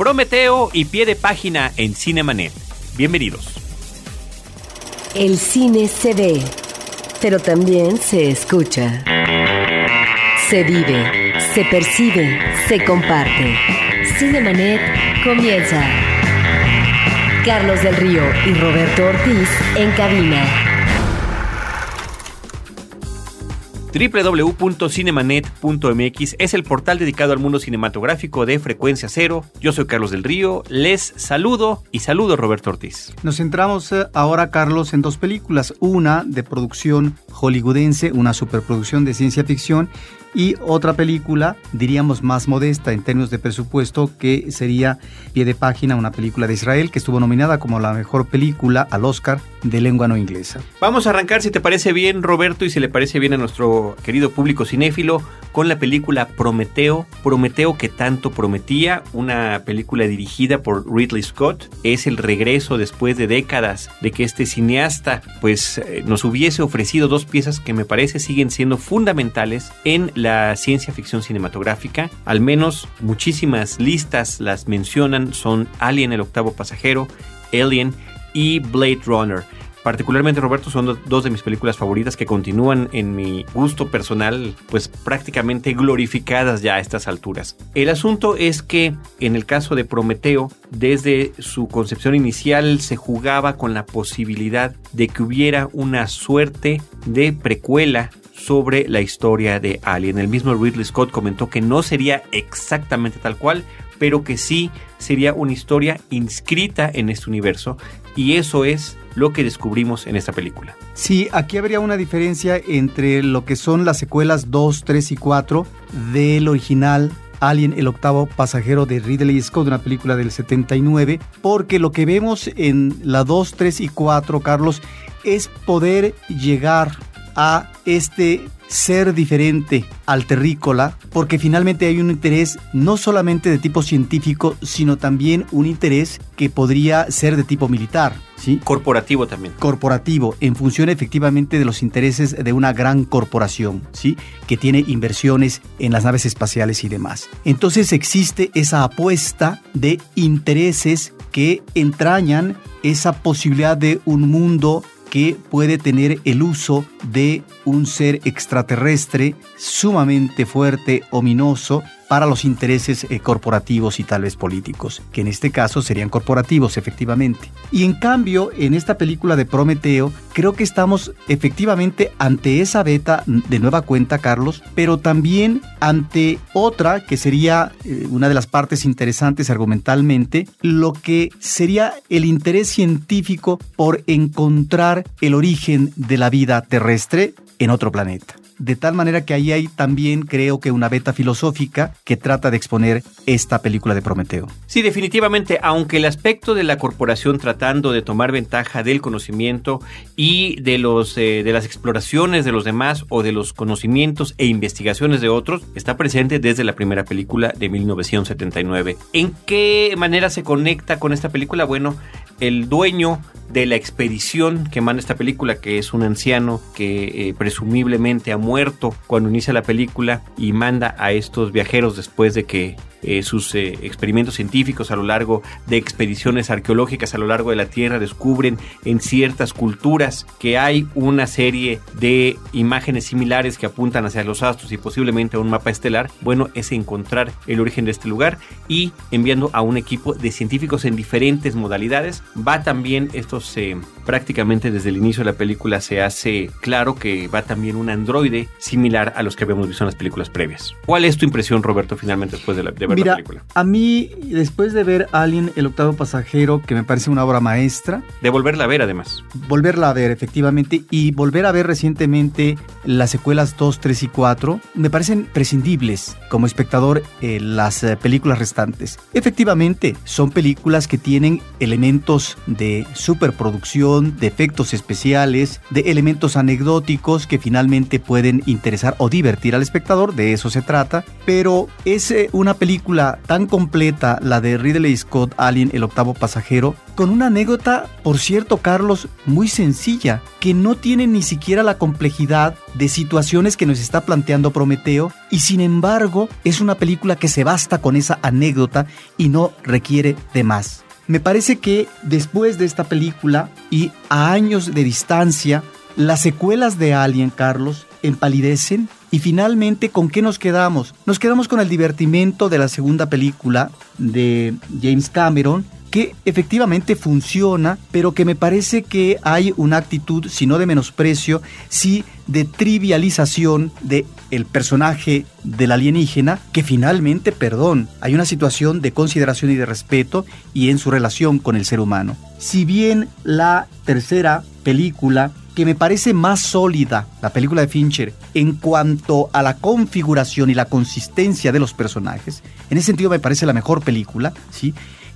Prometeo y pie de página en Cinemanet. Bienvenidos. El cine se ve, pero también se escucha. Se vive, se percibe, se comparte. Cinemanet comienza. Carlos del Río y Roberto Ortiz en cabina. www.cinemanet.mx es el portal dedicado al mundo cinematográfico de Frecuencia Cero. Yo soy Carlos del Río, les saludo y saludo Roberto Ortiz. Nos centramos eh, ahora, Carlos, en dos películas. Una de producción hollywoodense, una superproducción de ciencia ficción, y otra película, diríamos más modesta en términos de presupuesto, que sería Pie de Página, una película de Israel que estuvo nominada como la mejor película al Oscar de lengua no inglesa. Vamos a arrancar, si te parece bien, Roberto, y si le parece bien a nuestro querido público cinéfilo, con la película Prometeo. Prometeo que tanto prometía, una película dirigida por Ridley Scott. Es el regreso después de décadas de que este cineasta pues eh, nos hubiese ofrecido dos piezas que me parece siguen siendo fundamentales en la ciencia ficción cinematográfica. Al menos muchísimas listas las mencionan, son Alien el octavo pasajero, Alien y Blade Runner. Particularmente Roberto son dos de mis películas favoritas que continúan en mi gusto personal pues prácticamente glorificadas ya a estas alturas. El asunto es que en el caso de Prometeo desde su concepción inicial se jugaba con la posibilidad de que hubiera una suerte de precuela sobre la historia de Alien. El mismo Ridley Scott comentó que no sería exactamente tal cual, pero que sí sería una historia inscrita en este universo y eso es lo que descubrimos en esta película. Sí, aquí habría una diferencia entre lo que son las secuelas 2, 3 y 4 del original Alien, el octavo pasajero de Ridley Scott, una película del 79, porque lo que vemos en la 2, 3 y 4, Carlos, es poder llegar a este ser diferente al terrícola, porque finalmente hay un interés no solamente de tipo científico, sino también un interés que podría ser de tipo militar. ¿sí? Corporativo también. Corporativo, en función efectivamente de los intereses de una gran corporación, ¿sí? que tiene inversiones en las naves espaciales y demás. Entonces existe esa apuesta de intereses que entrañan esa posibilidad de un mundo que puede tener el uso de un ser extraterrestre sumamente fuerte, ominoso, para los intereses eh, corporativos y tal vez políticos, que en este caso serían corporativos efectivamente. Y en cambio, en esta película de Prometeo, creo que estamos efectivamente ante esa beta de nueva cuenta, Carlos, pero también ante otra que sería eh, una de las partes interesantes argumentalmente, lo que sería el interés científico por encontrar el origen de la vida terrestre en otro planeta de tal manera que ahí hay también creo que una beta filosófica que trata de exponer esta película de Prometeo. Sí, definitivamente, aunque el aspecto de la corporación tratando de tomar ventaja del conocimiento y de, los, eh, de las exploraciones de los demás o de los conocimientos e investigaciones de otros está presente desde la primera película de 1979. ¿En qué manera se conecta con esta película? Bueno, el dueño de la expedición que manda esta película, que es un anciano que eh, presumiblemente ha muerto cuando inicia la película y manda a estos viajeros después de que eh, sus eh, experimentos científicos a lo largo de expediciones arqueológicas a lo largo de la Tierra descubren en ciertas culturas que hay una serie de imágenes similares que apuntan hacia los astros y posiblemente a un mapa estelar, bueno, es encontrar el origen de este lugar y enviando a un equipo de científicos en diferentes modalidades. Va también, esto se prácticamente desde el inicio de la película se hace claro que va también un androide similar a los que habíamos visto en las películas previas. ¿Cuál es tu impresión, Roberto, finalmente después de, la, de Mira, A mí, después de ver Alien, el octavo pasajero, que me parece una obra maestra. De volverla a ver, además. Volverla a ver, efectivamente. Y volver a ver recientemente las secuelas 2, 3 y 4, me parecen prescindibles como espectador eh, las eh, películas restantes. Efectivamente, son películas que tienen elementos de superproducción, de efectos especiales, de elementos anecdóticos que finalmente pueden interesar o divertir al espectador, de eso se trata. Pero es eh, una película tan completa, la de Ridley Scott, Alien, el octavo pasajero, con una anécdota, por cierto, Carlos, muy sencilla, que no tiene ni siquiera la complejidad de situaciones que nos está planteando Prometeo, y sin embargo es una película que se basta con esa anécdota y no requiere de más. Me parece que después de esta película y a años de distancia, las secuelas de Alien, Carlos, empalidecen y finalmente, ¿con qué nos quedamos? Nos quedamos con el divertimento de la segunda película de James Cameron, que efectivamente funciona, pero que me parece que hay una actitud, si no de menosprecio, sí de trivialización de el personaje del alienígena, que finalmente, perdón, hay una situación de consideración y de respeto y en su relación con el ser humano. Si bien la tercera película que me parece más sólida, la película de Fincher, en cuanto a la configuración y la consistencia de los personajes. En ese sentido me parece la mejor película, ¿sí?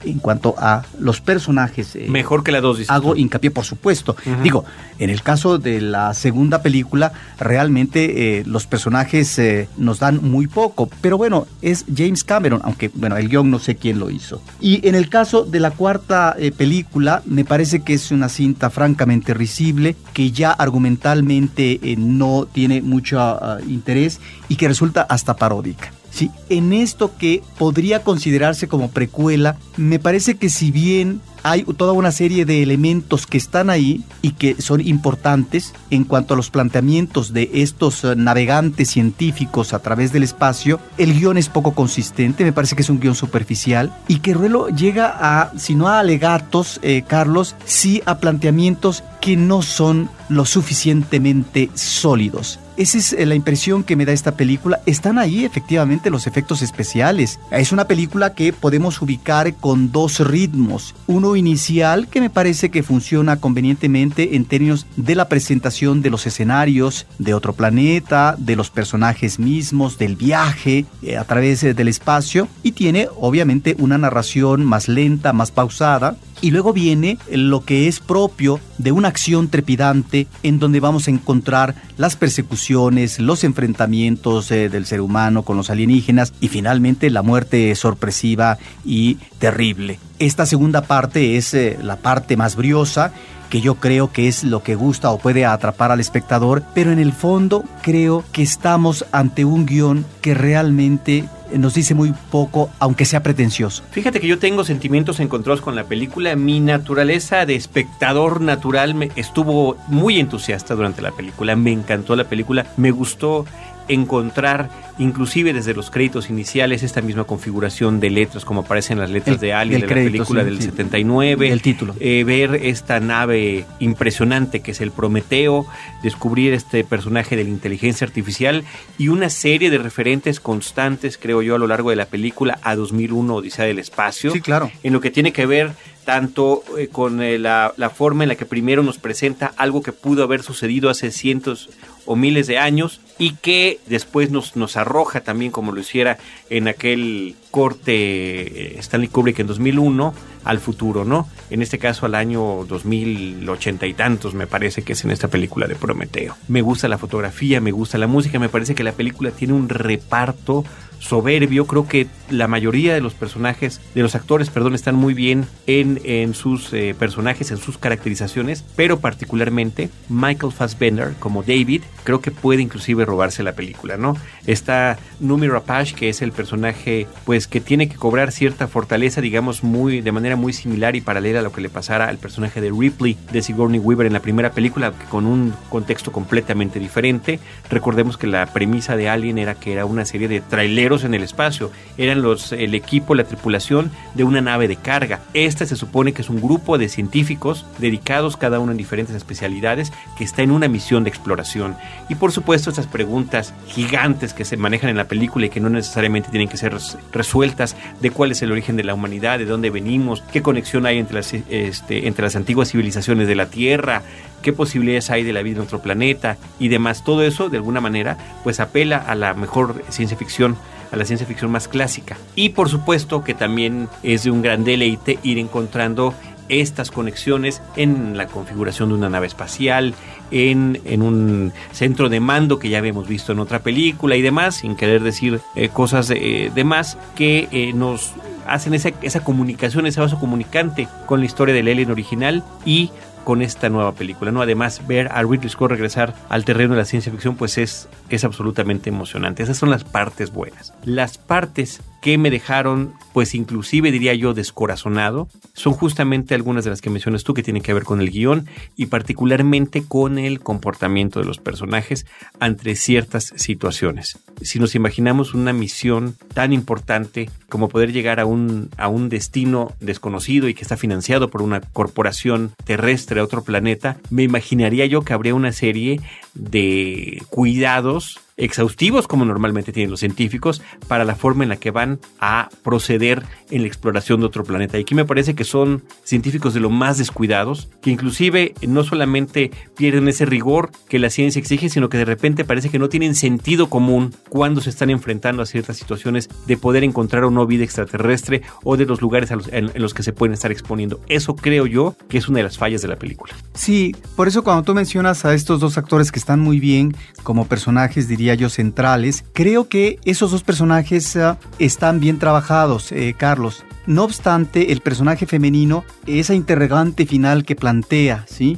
En cuanto a los personajes. Eh, Mejor que la dos. Hago hincapié, por supuesto. Digo, en el caso de la segunda película, realmente eh, los personajes eh, nos dan muy poco. Pero bueno, es James Cameron, aunque bueno, el guion no sé quién lo hizo. Y en el caso de la cuarta película, me parece que es una cinta francamente risible, que ya argumentalmente no tiene mucho ah, interés y que resulta hasta paródica. ¿Sí? En esto que podría considerarse como precuela, me parece que si bien hay toda una serie de elementos que están ahí y que son importantes en cuanto a los planteamientos de estos eh, navegantes científicos a través del espacio. El guion es poco consistente, me parece que es un guion superficial y que Ruelo llega a, si no a alegatos, eh, Carlos, sí a planteamientos que no son lo suficientemente sólidos. Esa es eh, la impresión que me da esta película. Están ahí efectivamente los efectos especiales. Es una película que podemos ubicar con dos ritmos. Uno inicial que me parece que funciona convenientemente en términos de la presentación de los escenarios, de otro planeta, de los personajes mismos, del viaje eh, a través eh, del espacio. Y tiene obviamente una narración más lenta, más pausada y luego viene lo que es propio de una acción trepidante en donde vamos a encontrar las persecuciones, los enfrentamientos eh, del ser humano con los alienígenas y finalmente la muerte sorpresiva y terrible. Esta segunda parte es eh, la parte más briosa que yo creo que es lo que gusta o puede atrapar al espectador, pero en el fondo creo que estamos ante un guion que realmente nos dice muy poco, aunque sea pretencioso. Fíjate que yo tengo sentimientos encontrados con la película. Mi naturaleza de espectador natural me estuvo muy entusiasta durante la película. Me encantó la película. Me gustó encontrar inclusive desde los créditos iniciales esta misma configuración de letras como aparecen las letras de Alien de la película del 79 el título. Eh, ver esta nave impresionante que es el Prometeo descubrir este personaje de la inteligencia artificial y una serie de referentes constantes creo yo a lo largo de la película a 2001 Odisea del espacio. Sí claro. En lo que tiene que ver tanto eh, con eh, la, la, forma en la que primero nos presenta algo que pudo haber sucedido hace cientos o miles de años y que después nos, nos arroja también como lo hiciera en aquel corte eh, Stanley Kubrick en 2001 al futuro, ¿no? En este caso al año 2080 y tantos me parece que es en esta película de Prometeo. Me gusta la fotografía, me gusta la música, me parece que la película tiene un reparto soberbio. Creo que la mayoría de los personajes, de los actores, perdón, están muy bien en, en sus eh, personajes, en sus caracterizaciones, pero particularmente Michael Fassbender como David, creo que puede inclusive robarse la película, ¿no? Está Numi Rapace, que es el personaje, pues, que tiene que cobrar cierta fortaleza, digamos, muy, de manera muy similar y paralela a lo que le pasara al personaje de Ripley de Sigourney Weaver en la primera película, con un contexto completamente diferente. Recordemos que la premisa de Alien era que era una serie de traileros en el espacio. Eran los, el equipo, la tripulación de una nave de carga. Esta se supone que es un grupo de científicos dedicados cada uno en diferentes especialidades que está en una misión de exploración. Y por supuesto estas preguntas gigantes que se manejan en la película y que no necesariamente tienen que ser resueltas de cuál es el origen de la humanidad, de dónde venimos, qué conexión hay entre las, este, entre las antiguas civilizaciones de la Tierra, qué posibilidades hay de la vida en otro planeta y demás. Todo eso, de alguna manera, pues apela a la mejor ciencia ficción a la ciencia ficción más clásica. Y por supuesto que también es de un gran deleite ir encontrando estas conexiones en la configuración de una nave espacial, en, en un centro de mando que ya habíamos visto en otra película y demás, sin querer decir eh, cosas de, más, que eh, nos hacen esa, esa comunicación, ese vaso comunicante con la historia del Alien original y con esta nueva película, ¿no? Además, ver a Ridley Scott regresar al terreno de la ciencia ficción, pues es, es absolutamente emocionante. Esas son las partes buenas. Las partes que me dejaron, pues inclusive diría yo, descorazonado, son justamente algunas de las que mencionas tú que tienen que ver con el guion y particularmente con el comportamiento de los personajes ante ciertas situaciones. Si nos imaginamos una misión tan importante como poder llegar a un, a un destino desconocido y que está financiado por una corporación terrestre a otro planeta, me imaginaría yo que habría una serie de cuidados exhaustivos como normalmente tienen los científicos para la forma en la que van a proceder en la exploración de otro planeta. Y aquí me parece que son científicos de lo más descuidados, que inclusive no solamente pierden ese rigor que la ciencia exige, sino que de repente parece que no tienen sentido común cuando se están enfrentando a ciertas situaciones de poder encontrar una vida extraterrestre o de los lugares en, en los que se pueden estar exponiendo. Eso creo yo que es una de las fallas de la película. Sí, por eso cuando tú mencionas a estos dos actores que están muy bien como personajes, diría centrales. Creo que esos dos personajes ah, están bien trabajados, eh, Carlos. No obstante, el personaje femenino, esa interrogante final que plantea, ¿sí?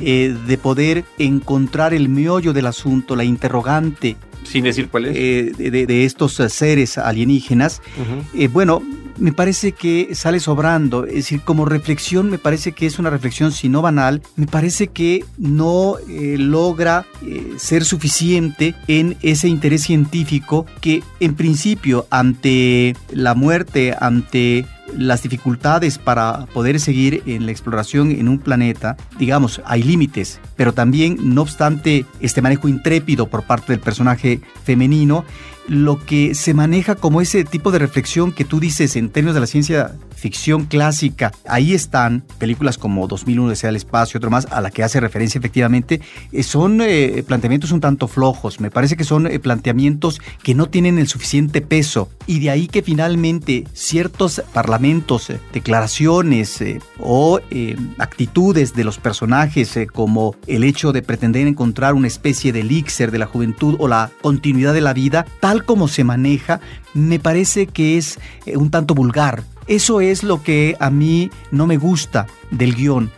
Eh, de poder encontrar el meollo del asunto, la interrogante. Sin decir cuál es. Eh, de, estos seres alienígenas. bueno, me parece que sale sobrando. Es decir, como reflexión, me parece que es una reflexión, si no banal, me parece que no eh, logra eh, ser suficiente en ese interés científico que, en principio, ante la muerte, ante las dificultades para poder seguir en la exploración en un planeta, digamos, hay límites, pero también, no obstante, este manejo intrépido por parte del personaje femenino, lo que se maneja como ese tipo de reflexión que tú dices en términos de la ciencia ficción clásica. Ahí están películas como 2001 Desea el espacio, otro más, a la que hace referencia efectivamente. Eh, son eh, planteamientos un tanto flojos. Me parece que son eh, planteamientos que no tienen el suficiente peso. Y de ahí que finalmente ciertos parlamentos, declaraciones o actitudes de los personajes, como el hecho de pretender encontrar una especie de elixir de la juventud o la continuidad de la vida, tal como se maneja, me parece que es un tanto vulgar. Eso es lo que a mí no me gusta del guion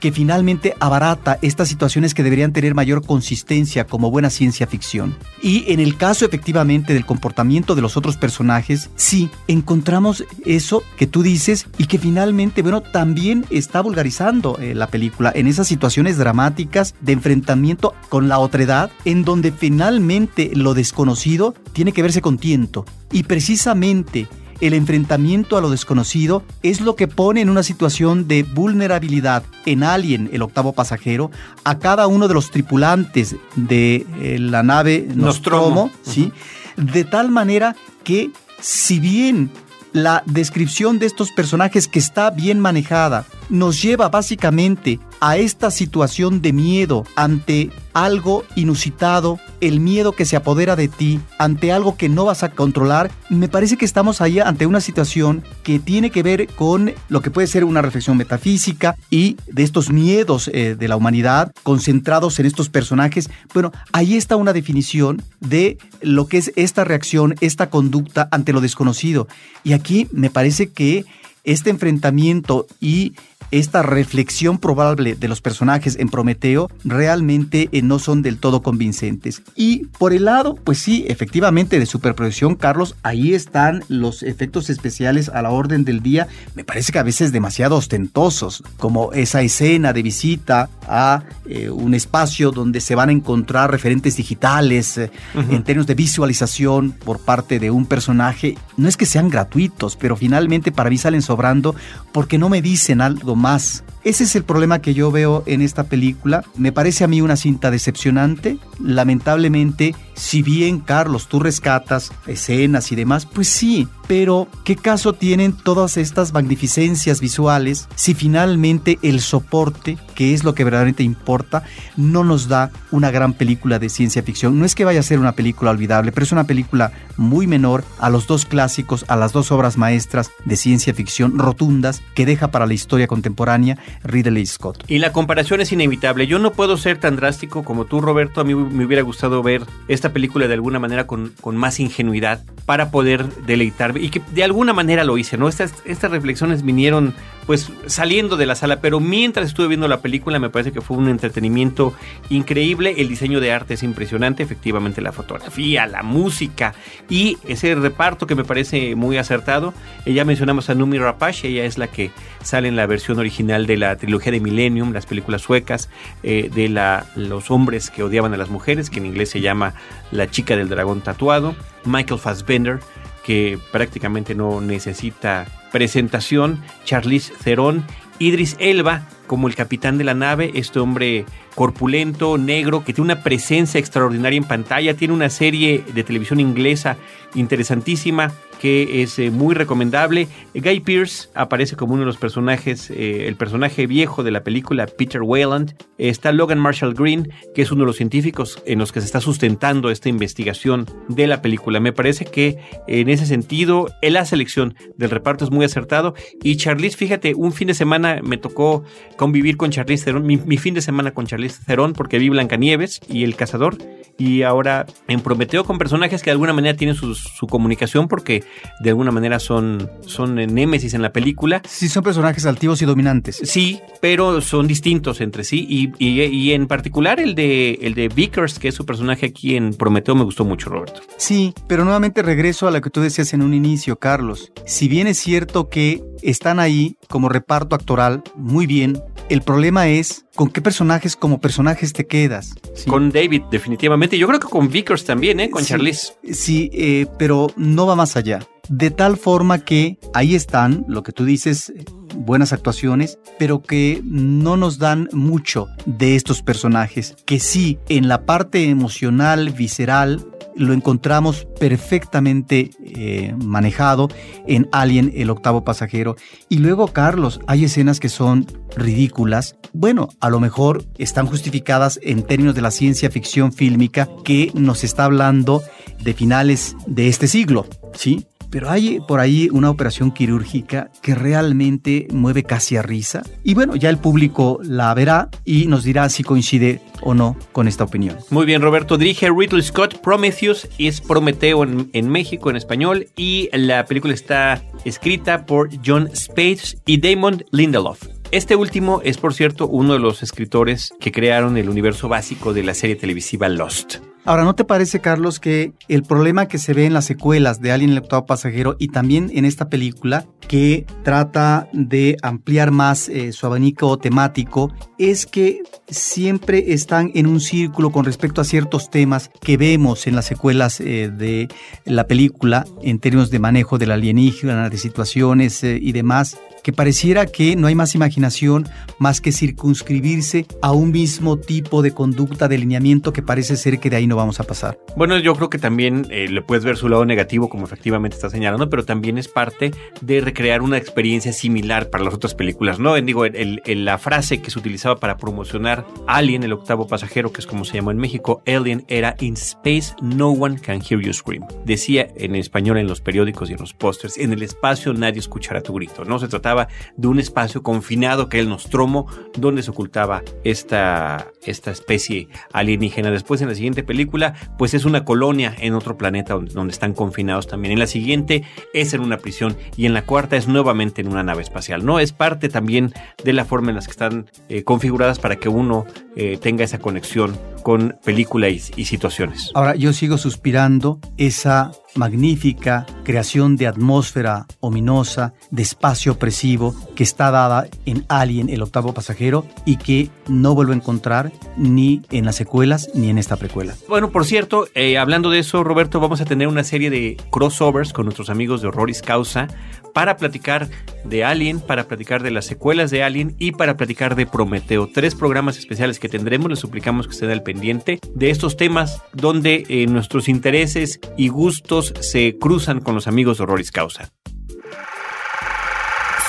que finalmente abarata estas situaciones que deberían tener mayor consistencia como buena ciencia ficción. Y en el caso efectivamente del comportamiento de los otros personajes, sí, encontramos eso que tú dices y que finalmente, bueno, también está vulgarizando eh, la película en esas situaciones dramáticas de enfrentamiento con la otredad, en donde finalmente lo desconocido tiene que verse con tiento. Y precisamente el enfrentamiento a lo desconocido es lo que pone en una situación de vulnerabilidad en Alien, el octavo pasajero, a cada uno de los tripulantes de eh, la nave Nostromo, ¿sí? De tal manera que si bien la descripción de estos personajes que está bien manejada nos lleva básicamente a esta situación de miedo ante algo inusitado, el miedo que se apodera de ti, ante algo que no vas a controlar, me parece que estamos ahí ante una situación que tiene que ver con lo que puede ser una reflexión metafísica y de estos miedos eh, de la humanidad concentrados en estos personajes. Bueno, ahí está una definición de lo que es esta reacción, esta conducta ante lo desconocido. Y aquí me parece que este enfrentamiento y esta reflexión probable de los personajes en Prometeo realmente eh, no son del todo convincentes. Y por el lado, pues sí, efectivamente de superproducción, Carlos, ahí están los efectos especiales a la orden del día, me parece que a veces demasiado ostentosos, como esa escena de visita a eh, un espacio donde se van a encontrar referentes digitales eh, en términos de visualización por parte de un personaje. No es que sean gratuitos, pero finalmente para mí salen sobrando porque no me dicen algo más. Ese es el problema que yo veo en esta película. Me parece a mí una cinta decepcionante. Lamentablemente, si bien Carlos, tú rescatas escenas y demás, pues sí, pero ¿qué caso tienen todas estas magnificencias visuales si finalmente el soporte, que es lo que verdaderamente importa, no nos da una gran película de ciencia ficción? No es que vaya a ser una película olvidable, pero es una película muy menor a los dos clásicos, a las dos obras maestras de ciencia ficción rotundas que deja para la historia contemporánea Ridley Scott. Y la comparación es inevitable. Yo no puedo ser tan drástico como tú, Roberto. A mí me hubiera gustado ver esta película de alguna manera con, con más ingenuidad para poder deleitarme y que de alguna manera lo hice, ¿no? Estas, estas reflexiones vinieron pues saliendo de la sala, pero mientras estuve viendo la película me parece que fue un entretenimiento increíble, el diseño de arte es impresionante, efectivamente la fotografía, la música y ese reparto que me parece muy acertado. Ya mencionamos a Numi Rapace, ella es la que sale en la versión original de la trilogía de Millennium, las películas suecas, eh, de la, los hombres que odiaban a las mujeres, que en inglés se llama La chica del dragón tatuado, Michael Fassbender, que prácticamente no necesita presentación, Charlize Theron, Idris Elba como el capitán de la nave, este hombre corpulento, negro, que tiene una presencia extraordinaria en pantalla, tiene una serie de televisión inglesa interesantísima que es eh, muy recomendable. Guy Pearce aparece como uno de los personajes, eh, el personaje viejo de la película, Peter Wayland. está Logan Marshall Green, que es uno de los científicos en los que se está sustentando esta investigación de la película. Me parece que en ese sentido, la selección del reparto es muy acertado. Y Charlize, fíjate, un fin de semana me tocó convivir con Charlize Theron, mi, fin de semana con Charlize Theron, porque vi Blancanieves y El Cazador. Y ahora en Prometeo con personajes que de alguna manera tienen su, su comunicación porque de alguna manera son, son némesis en la película. Sí, son personajes altivos y dominantes. Sí, pero son distintos entre sí y, y, en particular el de, el de Vickers, que es su personaje aquí en Prometeo, me gustó mucho, Roberto. Sí, pero nuevamente regreso a lo que tú decías en un inicio, Carlos. Si bien es cierto que están ahí como reparto actoral muy bien, el problema es con qué personajes como personajes te quedas. Con David, definitivamente. Yo creo que con Vickers también, ¿eh? Con Charlize. Sí, eh, pero no va más allá. De tal forma que ahí están, lo que tú dices, buenas actuaciones, pero que no nos dan mucho de estos personajes, que sí, en la parte emocional, visceral, lo encontramos perfectamente eh, manejado en Alien, el octavo pasajero. Y luego, Carlos, hay escenas que son ridículas. Bueno, a lo mejor están justificadas en términos de la ciencia ficción fílmica que nos está hablando de finales de este siglo, ¿sí? Pero hay por ahí una operación quirúrgica que realmente mueve casi a risa. Y bueno, ya el público la verá y nos dirá si coincide o no con esta opinión. Muy bien, Roberto. Dirige Ridley Scott. Prometheus es Prometeo en, en México, en español. Y la película está escrita por John Spates y Damon Lindelof. Este último es, por cierto, uno de los escritores que crearon el universo básico de la serie televisiva Lost. Ahora, ¿no te parece, Carlos, que el problema que se ve en las secuelas de Alien el octavo pasajero y también en esta película, que trata de ampliar más eh, su abanico temático, es que siempre están en un círculo con respecto a ciertos temas que vemos en las secuelas eh, de la película en términos de manejo de la alienígena, de situaciones eh, y demás, que pareciera que no hay más imaginación más que circunscribirse a un mismo tipo de conducta de lineamiento que parece ser que de ahí no vamos a pasar. Bueno, yo creo que también eh, le puedes ver su lado negativo, como efectivamente está señalando, pero también es parte de recrear una experiencia similar para las otras películas, ¿no? Digo, la frase que se utilizaba para promocionar Alien, el octavo pasajero, que es como se llamó en México, Alien era In space, no one can hear you scream. Decía en español en los periódicos y en los pósters, en el espacio nadie escuchará tu grito, ¿no? Se trataba de un espacio confinado que era el Nostromo, donde se ocultaba esta, esta especie alienígena. Después en la siguiente película, pues es una colonia en otro planeta donde, están confinados también. En la siguiente es en una prisión y en la cuarta es nuevamente en una nave espacial. No es parte también de la forma en las que están eh, configuradas para que uno eh, tenga esa conexión con película y situaciones. Ahora yo sigo suspirando esa magnífica creación de atmósfera ominosa, de espacio opresivo que está dada en Alien, el octavo pasajero, y que no vuelvo a encontrar ni en las secuelas ni en esta precuela. Bueno, por cierto, eh, hablando de eso, Roberto, vamos a tener una serie de crossovers con nuestros amigos de Horroris Causa para platicar de Alien, para platicar de las secuelas de Alien y para platicar de Prometeo. Tres programas especiales que tendremos, les suplicamos que estén al pendiente de estos temas donde eh, nuestros intereses y gustos se cruzan con los amigos de Horroris Causa.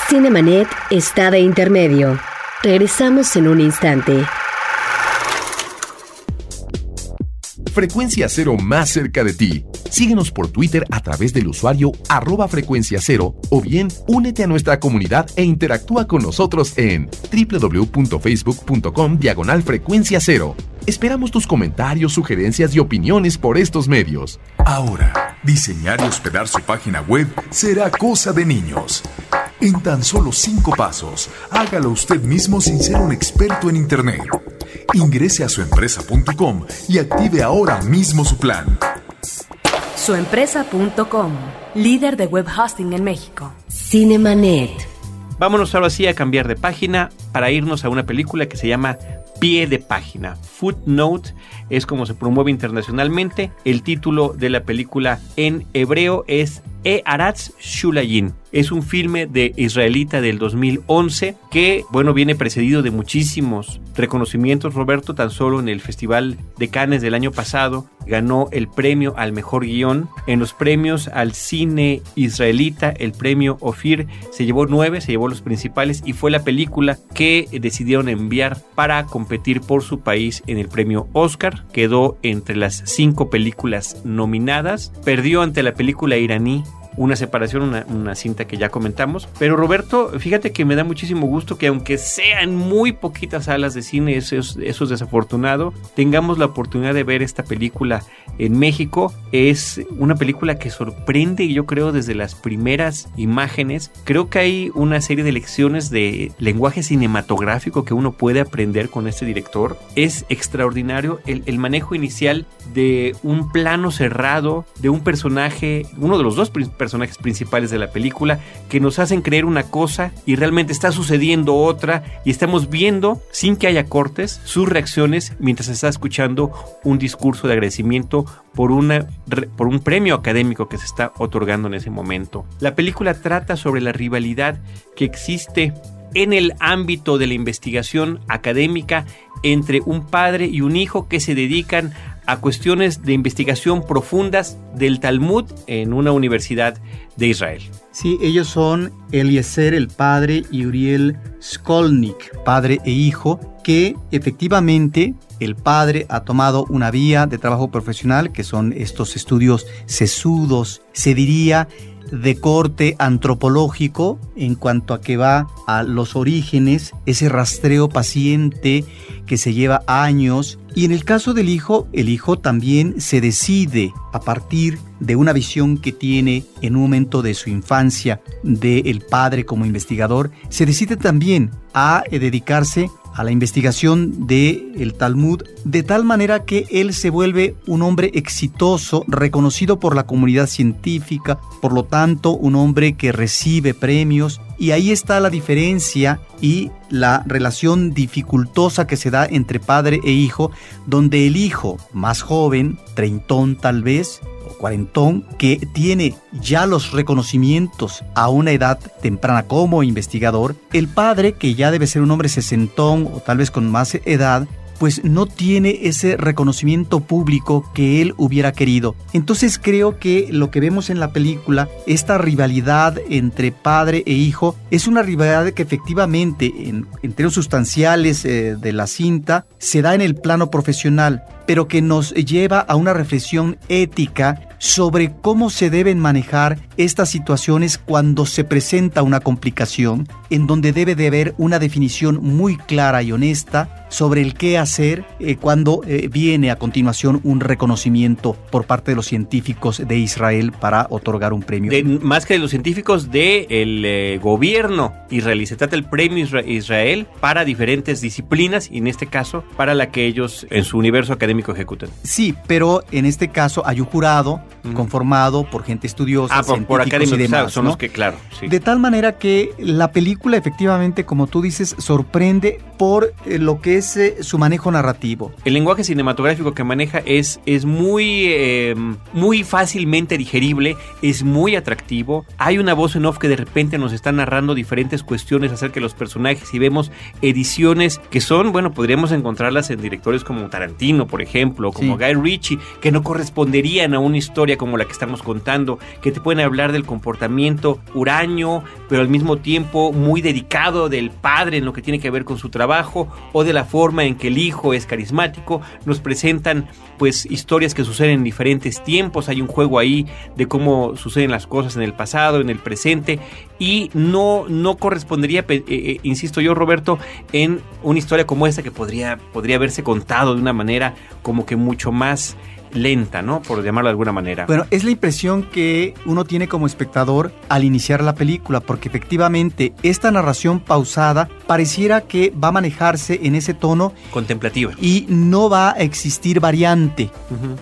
Cinemanet está de intermedio. Regresamos en un instante. Frecuencia Cero más cerca de ti. Síguenos por Twitter a través del usuario arroba frecuencia cero o bien únete a nuestra comunidad e interactúa con nosotros en www.facebook.com diagonal frecuencia cero. Esperamos tus comentarios, sugerencias y opiniones por estos medios. Ahora, diseñar y hospedar su página web será cosa de niños. En tan solo cinco pasos, hágalo usted mismo sin ser un experto en Internet. Ingrese a suempresa.com y active ahora mismo su plan. Suempresa.com, líder de web hosting en México. Cinemanet. Vámonos ahora sí a cambiar de página para irnos a una película que se llama Pie de página. Footnote es como se promueve internacionalmente. El título de la película en hebreo es E Aratz Shulayin. Es un filme de israelita del 2011 que, bueno, viene precedido de muchísimos reconocimientos. Roberto, tan solo en el Festival de Cannes del año pasado, ganó el premio al mejor guion. En los premios al cine israelita, el premio Ofir se llevó nueve, se llevó los principales y fue la película que decidieron enviar para competir por su país en el premio Oscar. Quedó entre las cinco películas nominadas. Perdió ante la película iraní una separación, una, cinta que ya comentamos. Pero Roberto, fíjate que me da muchísimo gusto que aunque sean muy poquitas salas de cine, eso es, eso es desafortunado, tengamos la oportunidad de ver esta película en México. Es una película que sorprende, yo creo, desde las primeras imágenes. Creo que hay una serie de lecciones de lenguaje cinematográfico que uno puede aprender con este director. Es extraordinario el, el manejo inicial de un plano cerrado, de un personaje, uno de los dos personajes principales de la película, que nos hacen creer una cosa y realmente está sucediendo otra y estamos viendo, sin que haya cortes, sus reacciones mientras está escuchando un discurso de agradecimiento por, una, por un premio académico que se está otorgando en ese momento. La película trata sobre la rivalidad que existe en el ámbito de la investigación académica entre un padre y un hijo que se dedican a cuestiones de investigación profundas del Talmud en una universidad de Israel. Sí, ellos son Eliezer el padre y Uriel Skolnik, padre e hijo, que efectivamente el padre ha tomado una vía de trabajo profesional, que son estos estudios sesudos, se diría de corte antropológico en cuanto a que va a los orígenes, ese rastreo paciente que se lleva años. Y en el caso del hijo, el hijo también se decide a partir de una visión que tiene en un momento de su infancia del padre como investigador, se decide también a dedicarse a la investigación del el Talmud de tal manera que él se vuelve un hombre exitoso, reconocido por la comunidad científica, por lo tanto un hombre que recibe premios. Y ahí está la diferencia y la relación dificultosa que se da entre padre e hijo, donde el hijo más joven, treintón tal vez, cuarentón que tiene ya los reconocimientos a una edad temprana como investigador, el padre, que ya debe ser un hombre sesentón o tal vez con más edad, pues no tiene ese reconocimiento público que él hubiera querido. Entonces creo que lo que vemos en la película, esta rivalidad entre padre e hijo, es una rivalidad que efectivamente en, términos sustanciales eh, de la cinta se da en el plano profesional, pero que nos lleva a una reflexión ética sobre cómo se deben manejar estas situaciones cuando se presenta una complicación, en donde debe de haber una definición muy clara y honesta sobre el qué hacer eh, cuando eh, viene a continuación un reconocimiento por parte de los científicos de Israel para otorgar un premio. más que de los científicos del de eh, gobierno israelí. Se trata del premio Israel para diferentes disciplinas y en este caso para la que ellos en su universo académico ejecutan. Sí, pero en este caso hay un jurado. Conformado por gente estudiosa, Ah, por, por científicos y académicos, demás, son ¿no? los que, claro, sí. De tal manera que la película efectivamente, como tú dices, sorprende por eh, lo que es eh, su manejo narrativo. El lenguaje cinematográfico que maneja es, es muy, eh, muy fácilmente digerible, es muy atractivo. Hay una voz en off que de repente nos está narrando diferentes cuestiones acerca de los personajes y vemos ediciones que son, bueno, podríamos encontrarlas en directores como Tarantino, por ejemplo, como Sí. Guy Ritchie, que no corresponderían a una historia como la que estamos contando, que te pueden hablar del comportamiento huraño, pero al mismo tiempo muy dedicado del padre en lo que tiene que ver con su trabajo, o de la forma en que el hijo es carismático. Nos presentan pues historias que suceden en diferentes tiempos, hay un juego ahí de cómo suceden las cosas en el pasado, en el presente, y no, no correspondería, eh, eh, insisto yo, Roberto, en una historia como esta que podría, podría haberse contado de una manera como que mucho más lenta, ¿no? Por llamarlo de alguna manera. Bueno, es la impresión que uno tiene como espectador al iniciar la película, porque efectivamente esta narración pausada pareciera que va a manejarse en ese tono Contemplativa. y no va a existir variante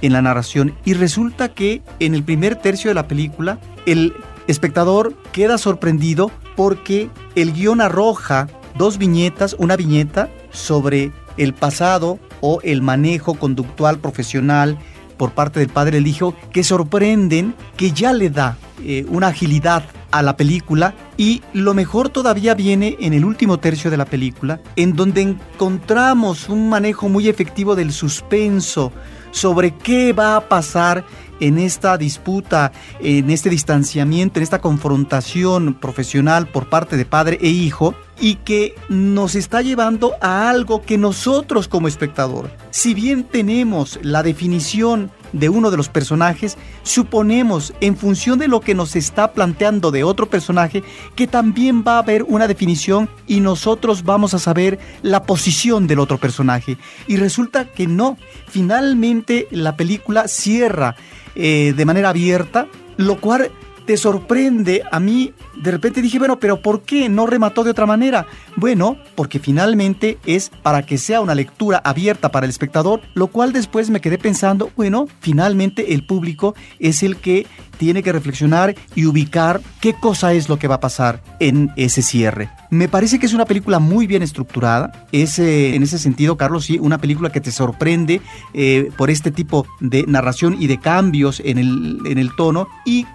en la narración. Y resulta que en el primer tercio de la película, el espectador queda sorprendido porque el guion arroja dos viñetas, una viñeta sobre el pasado o el manejo conductual profesional por parte del padre del hijo que sorprenden, que ya le da eh, una agilidad a la película y lo mejor todavía viene en el último tercio de la película, en donde encontramos un manejo muy efectivo del suspenso sobre qué va a pasar en esta disputa, en este distanciamiento, en esta confrontación profesional por parte de padre e hijo y que nos está llevando a algo que nosotros como espectador, si bien tenemos la definición de uno de los personajes, suponemos en función de lo que nos está planteando de otro personaje que también va a haber una definición y nosotros vamos a saber la posición del otro personaje. Y resulta que no, finalmente la película cierra eh, de manera abierta, lo cual te sorprende. A mí de repente dije, bueno, pero ¿por qué no remató de otra manera? Bueno, porque finalmente es para que sea una lectura abierta para el espectador, lo cual después me quedé pensando, bueno, finalmente el público es el que tiene que reflexionar y ubicar qué cosa es lo que va a pasar en ese cierre. Me parece que es una película muy bien estructurada. Es, eh, en ese sentido, Carlos, sí, una película que te sorprende eh, por este tipo de narración y de cambios en el, en el tono. Y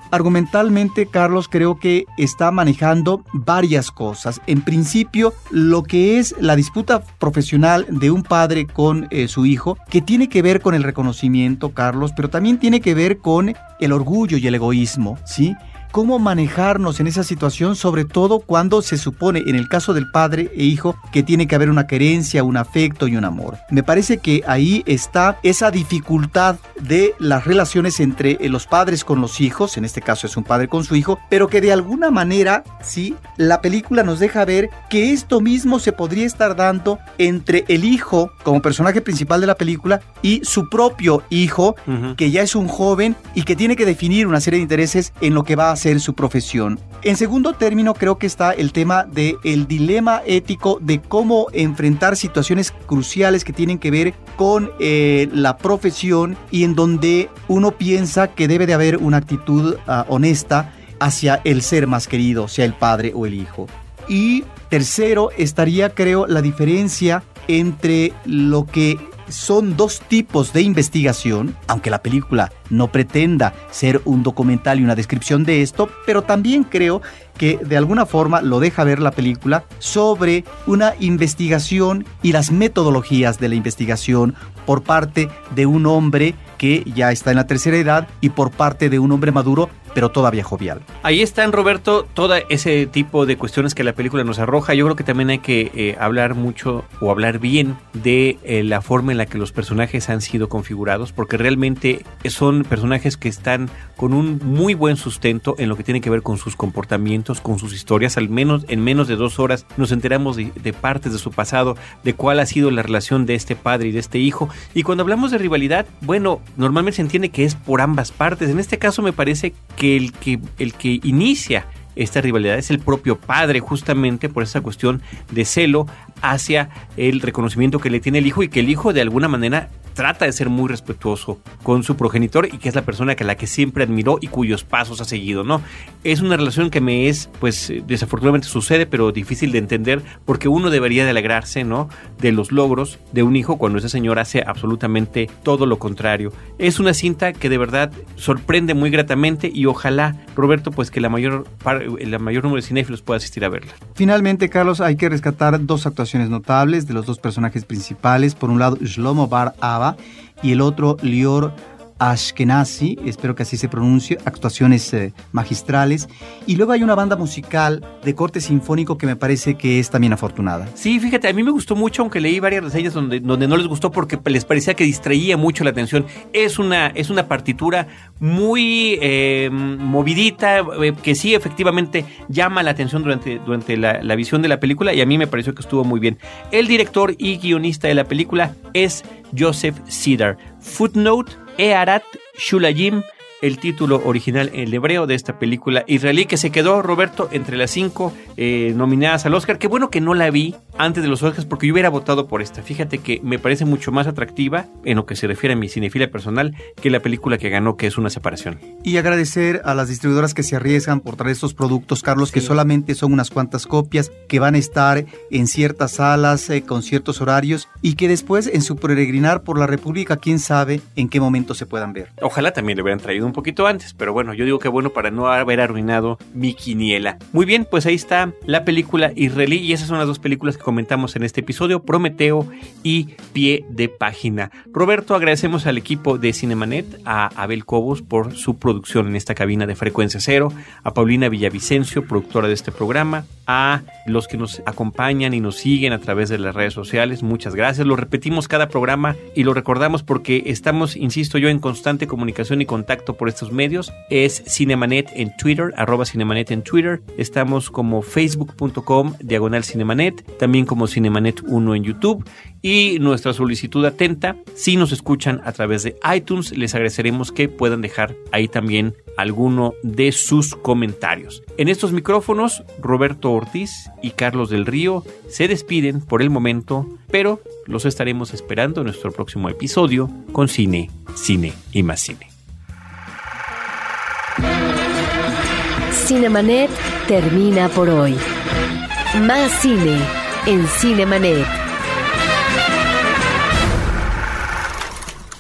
argumentalmente, Carlos, creo que está manejando varias cosas. En principio, lo que es la disputa profesional de un padre con eh, su hijo, que tiene que ver con el reconocimiento, Carlos, pero también tiene que ver con el orgullo y el egoísmo, ¿sí? Cómo manejarnos en esa situación, sobre todo cuando se supone, en el caso del padre e hijo, que tiene que haber una querencia, un afecto y un amor. Me parece que ahí está esa dificultad de las relaciones entre eh, los padres con los hijos, en este caso es un padre con su hijo, pero que de alguna manera, sí, la película nos deja ver que esto mismo se podría estar dando entre el hijo como personaje principal de la película y su propio hijo, Ujú. que ya es un joven y que tiene que definir una serie de intereses en lo que va a ser su profesión. En segundo término, creo que está el tema del el dilema ético de cómo enfrentar situaciones cruciales que tienen que ver con eh, la profesión y en donde uno piensa que debe de haber una actitud ah, honesta hacia el ser más querido, sea el padre o el hijo. Y tercero, estaría, creo, la diferencia entre lo que son dos tipos de investigación, aunque la película no pretenda ser un documental y una descripción de esto, pero también creo que de alguna forma lo deja ver la película sobre una investigación y las metodologías de la investigación por parte de un hombre que ya está en la tercera edad y por parte de un hombre maduro pero todavía jovial. Ahí están, Roberto, todo ese tipo de cuestiones que la película nos arroja. Yo creo que también hay que eh, hablar mucho o hablar bien de eh, la forma en la que los personajes han sido configurados, porque realmente son personajes que están con un muy buen sustento en lo que tiene que ver con sus comportamientos, con sus historias. Al menos en menos de dos horas nos enteramos de, de partes de su pasado, de cuál ha sido la relación de este padre y de este hijo. Y cuando hablamos de rivalidad, bueno, normalmente se entiende que es por ambas partes. En este caso me parece que el que, el que inicia esta rivalidad es el propio padre, justamente por esa cuestión de celo hacia el reconocimiento que le tiene el hijo y que el hijo de alguna manera trata de ser muy respetuoso con su progenitor y que es la persona que la que siempre admiró y cuyos pasos ha seguido, ¿no? Es una relación que me es, pues, desafortunadamente sucede, pero difícil de entender porque uno debería de alegrarse, ¿no? De los logros de un hijo cuando ese señor hace absolutamente todo lo contrario. Es una cinta que de verdad sorprende muy gratamente y ojalá, Roberto, pues que la mayor, la mayor número de cinéfilos pueda asistir a verla. Finalmente, Carlos, hay que rescatar dos actuaciones notables de los dos personajes principales. Por un lado, Shlomo Bar Y el otro, Lior Ashkenazi, espero que así se pronuncie, actuaciones eh, magistrales. Y luego hay una banda musical de corte sinfónico que me parece que es también afortunada. Sí, fíjate, a mí me gustó mucho, aunque leí varias reseñas donde, donde no les gustó porque les parecía que distraía mucho la atención. Es una, es una partitura muy eh, movidita, eh, que sí efectivamente llama la atención durante, durante la, la visión de la película y a mí me pareció que estuvo muy bien. El director y guionista de la película es Joseph Cedar. Footnote Earat Shulayim el título original en hebreo de esta película israelí que se quedó, Roberto, entre las cinco eh, nominadas al Oscar. Qué bueno que no la vi antes de los Oscars porque yo hubiera votado por esta. Fíjate que me parece mucho más atractiva en lo que se refiere a mi cinefilia personal que la película que ganó, que es Una separación. Y agradecer a las distribuidoras que se arriesgan por traer estos productos, Carlos, que solamente son unas cuantas copias, que van a estar en ciertas salas, eh, con ciertos horarios y que después en su peregrinar por la República, quién sabe en qué momento se puedan ver. Ojalá también le hubieran traído un un poquito antes, pero bueno, yo digo que bueno para no haber arruinado mi quiniela. Muy bien, pues ahí está la película israelí y esas son las dos películas que comentamos en este episodio, Prometeo y Pie de Página. Roberto, agradecemos al equipo de Cinemanet, a Abel Cobos por su producción en esta cabina de frecuencia cero, a Paulina Villavicencio, productora de este programa, a los que nos acompañan y nos siguen a través de las redes sociales, muchas gracias. Lo repetimos cada programa y lo recordamos porque estamos, insisto yo, en constante comunicación y contacto por estos medios es Cinemanet en Twitter, arroba Cinemanet en Twitter. Estamos como facebook.com diagonal Cinemanet, también como Cinemanet 1 en YouTube. Y nuestra solicitud atenta, si nos escuchan a través de iTunes, les agradeceremos que puedan dejar ahí también alguno de sus comentarios. En estos micrófonos, Roberto Ortiz y Carlos del Río se despiden por el momento, pero los estaremos esperando en nuestro próximo episodio con Cine, Cine y más Cine. Cinemanet termina por hoy. Más cine en Cinemanet.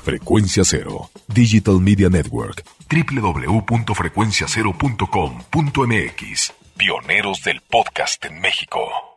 Frecuencia Cero, Digital Media Network, www.frecuenciacero.com.mx, pioneros del podcast en México.